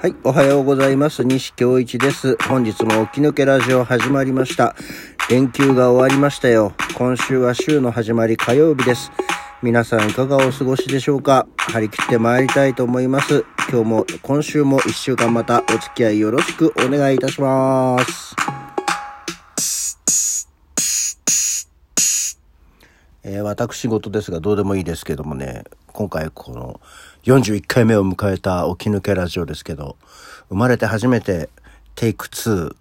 はい、おはようございます。西京一です。本日も起き抜けラジオ始まりました。連休が終わりましたよ。今週は週の始まり火曜日です。皆さんいかがお過ごしでしょうか？張り切って参りたいと思います。今日も、今週も一週間またお付き合いよろしくお願いいたします。えー私事ですがどうでもいいですけどもね、今回この41回目を迎えた起き抜けラジオですけど、生まれて初めてテイク2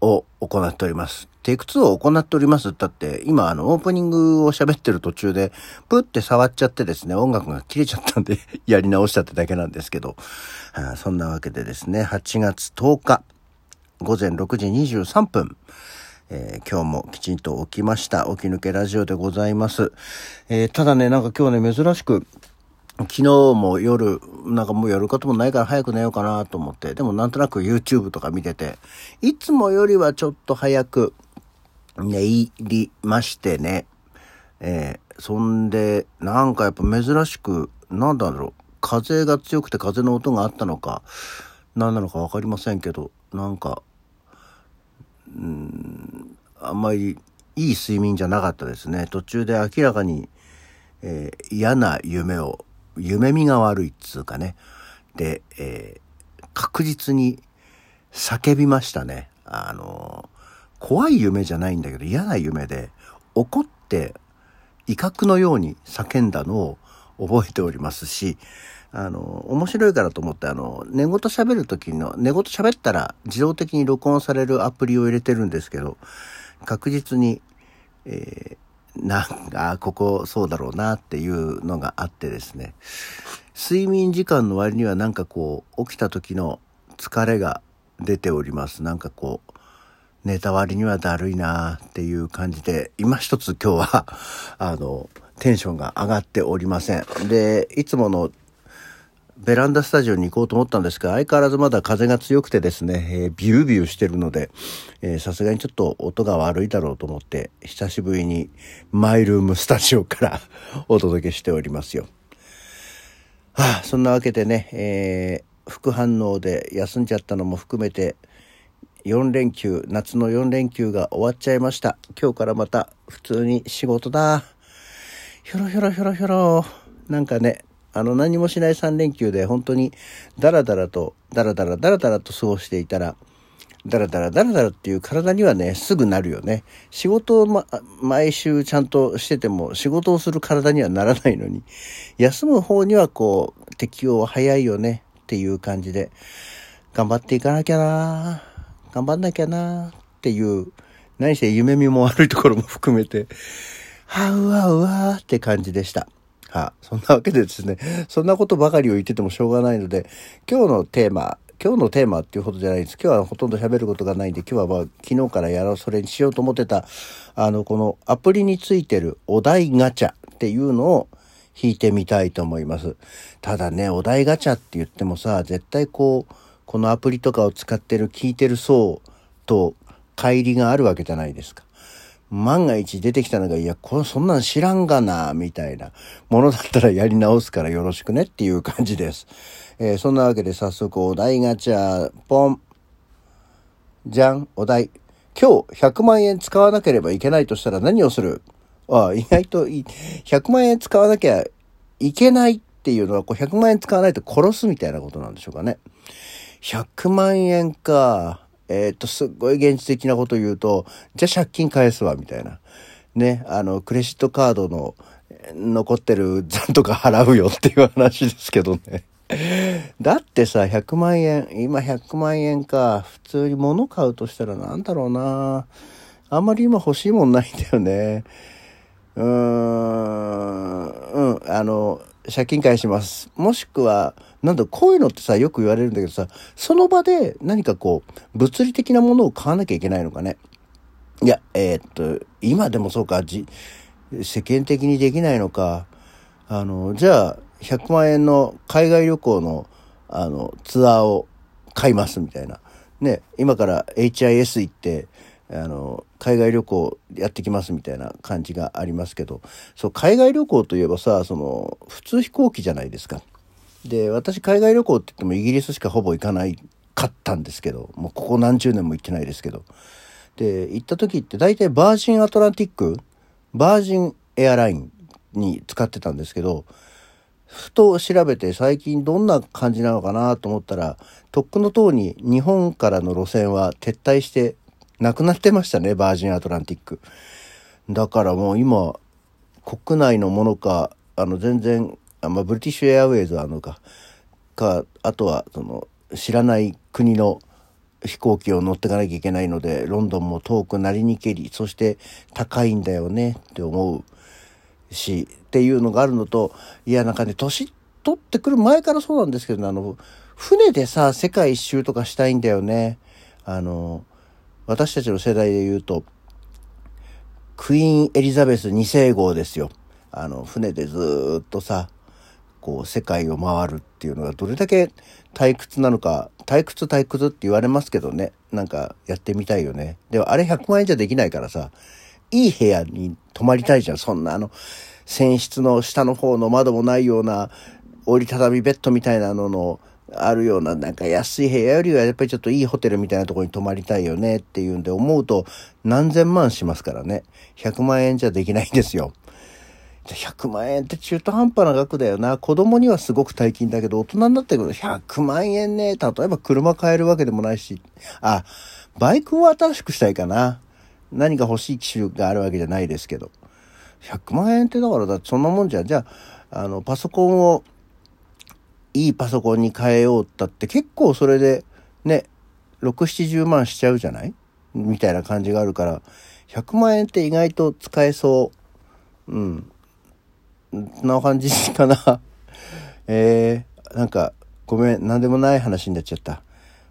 を行っております。テイク2を行っておりますって言って、今あのオープニングを喋ってる途中で、プって触っちゃってですね、音楽が切れちゃったんで、やり直したってだけなんですけど、はあそんなわけでですね、8月10日、午前6時23分、えー今日もきちんと起きました。起き抜けラジオでございます。えーただね、なんか今日ね、珍しく、昨日も夜、なんかもうやることもないから早く寝ようかなと思って、でもなんとなく YouTube とか見てて、いつもよりはちょっと早く寝入りましてね。えーそんで、なんかやっぱ珍しく、なんだろう、風が強くて風の音があったのか、何なのかわかりませんけど、なんか、うんあんまりいい睡眠じゃなかったですね。途中で明らかに、えー嫌な夢を、夢見が悪いっつうかね。で、えー確実に叫びましたね。あのー怖い夢じゃないんだけど嫌な夢で、怒って威嚇のように叫んだのを覚えておりますし、あの、面白いからと思って、あの、寝言喋る時の、寝言喋ったら自動的に録音されるアプリを入れてるんですけど、確実に、えーなんか、ここそうだろうなっていうのがあってですね、睡眠時間の割にはなんかこう、起きた時の疲れが出ております。なんかこう、寝た割にはだるいなっていう感じで、今一つ今日は、あの、テンションが上がっておりません。で、いつものベランダスタジオに行こうと思ったんですが、相変わらずまだ風が強くてですね、えービュービューしてるので、さすがにちょっと音が悪いだろうと思って、久しぶりにマイルームスタジオから お届けしておりますよ。はあ、そんなわけでね、えー副反応で休んじゃったのも含めて、4連休、夏の4連休が終わっちゃいました。今日からまた普通に仕事だ。ひょろひょろひょろひょろ。なんかね、あの何もしない3連休で本当にダラダラと、ダラダラダラダラと過ごしていたら、ダラダラダラダラっていう体にはね、すぐなるよね。仕事を、ま、毎週ちゃんとしてても仕事をする体にはならないのに、休む方にはこう、適応は早いよねっていう感じで、頑張っていかなきゃな頑張んなきゃなっていう、何せ夢見も悪いところも含めて、はうわうわって感じでした。はそんなわけでですね、そんなことばかりを言っててもしょうがないので、今日のテーマ、今日のテーマっていうほどじゃないです。今日はほとんど喋ることがないんで、今日はまあ昨日からやろう、それにしようと思ってた、あの、このアプリについてるお題ガチャっていうのを引いてみたいと思います。ただね、お題ガチャって言ってもさ、絶対こう、このアプリとかを使ってる、聞いてる層と乖離があるわけじゃないですか。万が一出てきたのが、いや、これそんなん知らんがな、みたいなものだったらやり直すからよろしくねっていう感じです。えーそんなわけで早速お題ガチャ、ポン。じゃん、お題。今日100万円使わなければいけないとしたら何をする？ああ、意外とい。100万円使わなきゃいけないっていうのは、こう100万円使わないと殺すみたいなことなんでしょうかね。100万円か。えーっと、すっごい現実的なこと言うと、じゃあ借金返すわ、みたいな。ね、あの、クレジットカードの残ってる残とか払うよっていう話ですけどね。だってさ、100万円、今100万円か。普通に物買うとしたらなんだろうな。あんまり今欲しいもんないんだよね。うーん、うん、あの、借金返します。もしくは、なんだ、こういうのってさ、よく言われるんだけどさ、その場で何かこう、物理的なものを買わなきゃいけないのかね。いや、えーっと、今でもそうか、じ、世間的にできないのか。あの、じゃあ、100万円の海外旅行の、あの、ツアーを買いますみたいな。ね、今から HIS 行って、あの、海外旅行やってきますみたいな感じがありますけど、そう、海外旅行といえばさ、その、普通飛行機じゃないですか。で、私海外旅行って言ってもイギリスしかほぼ行かないかったんですけど、もうここ何十年も行ってないですけど。で、行った時って大体バージンアトランティック、バージンエアラインに使ってたんですけど、ふと調べて最近どんな感じなのかなと思ったら、とっくの塔に日本からの路線は撤退してなくなってましたね、バージンアトランティック。だからもう今、国内のものか、あの全然、あまあ、ブリティッシュエアウェイズはあのか、か、あとはその知らない国の飛行機を乗ってかなきゃいけないので、ロンドンも遠くなりにけり、そして高いんだよねって思う。しっていうのがあるのといやなんかね年取ってくる前からそうなんですけど、ね、あの船でさ世界一周とかしたいんだよね。あの私たちの世代で言うとクイーン・エリザベス2世号ですよ。あの船でずっとさこう世界を回るっていうのがどれだけ退屈なのか退屈退屈って言われますけどねなんかやってみたいよねでもあれ100万円じゃできないからさいい部屋に泊まりたいじゃん。そんなあの、船室の下の方の窓もないような折りたたみベッドみたいなののあるようななんか安い部屋よりはやっぱりちょっといいホテルみたいなところに泊まりたいよねっていうんで思うと何千万しますからね。100万円じゃできないんですよ。100万円って中途半端な額だよな。子供にはすごく大金だけど、大人になってくると100万円ね。例えば車買えるわけでもないし。あ、バイクを新しくしたいかな。何か欲しい機種があるわけじゃないですけど。100万円ってだからだってそんなもんじゃん。じゃあ、あの、パソコンを、いいパソコンに変えようったって結構それでね、6、70万しちゃうじゃない？みたいな感じがあるから、100万円って意外と使えそう。うん。な感じかな。えー、なんか、ごめん、なんでもない話になっちゃった。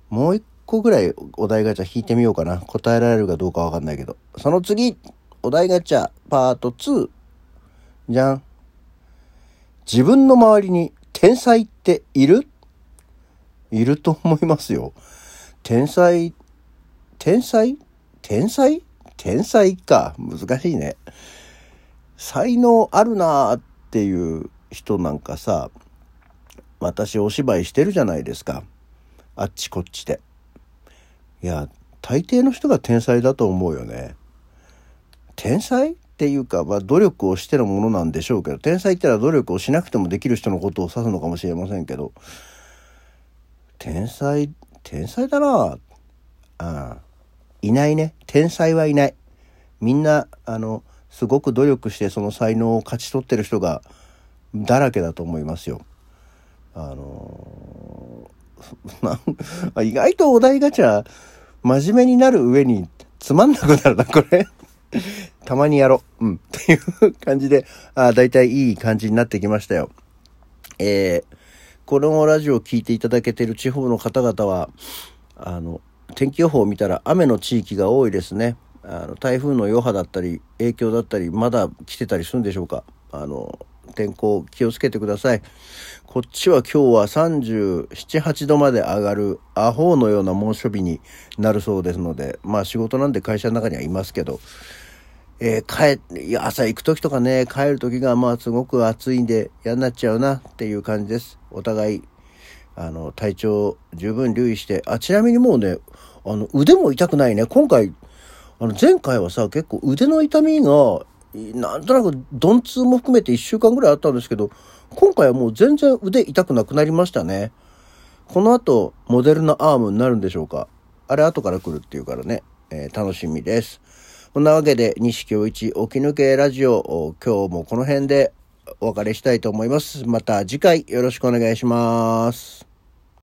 もう一個ぐらいお題ガチャ引いてみようかな。答えられるかどうかわかんないけど。その次、お題ガチャパート2。じゃん。自分の周りに天才っている？いると思いますよ。天才、天才？天才？天才か。難しいね。才能あるなーっていう人なんかさ、私お芝居してるじゃないですか。あっちこっちで。いや、大抵の人が天才だと思うよね。天才っていうか、まあ、努力をしてのものなんでしょうけど、天才ってのは努力をしなくてもできる人のことを指すのかもしれませんけど、天才、天才だなああいないね。天才はいない。みんな、あの、すごく努力してその才能を勝ち取ってる人がだらけだと思いますよ。あのー、意外とお題ガチャ真面目になる上につまんなくなるな、これたまにやろう。うん。っていう感じで、あだいたいいい感じになってきましたよ。えー、このラジオを聴いていただけている地方の方々は、あの、天気予報を見たら雨の地域が多いですね。あの台風の余波だったり影響だったりまだ来てたりするんでしょうか？あの天候気をつけてくださいこっちは今日は37、8度まで上がるアホのような猛暑日になるそうですのでまあ仕事なんで会社の中にはいますけどえー、帰、朝行く時とかね、帰る時がまあすごく暑いんで嫌になっちゃうなっていう感じです。お互い、あの、体調十分留意して、あ、ちなみにもうね、あの、腕も痛くないね。今回、あの、前回はさ、結構腕の痛みが、なんとなく鈍痛も含めて1週間ぐらいあったんですけど、今回はもう全然腕痛くなくなりましたね。この後、モデルナアームになるんでしょうかあれ後から来るっていうからね、えー、楽しみです。こんなわけで、西京一起き抜けラジオ、今日もこの辺でお別れしたいと思います。また次回よろしくお願いします。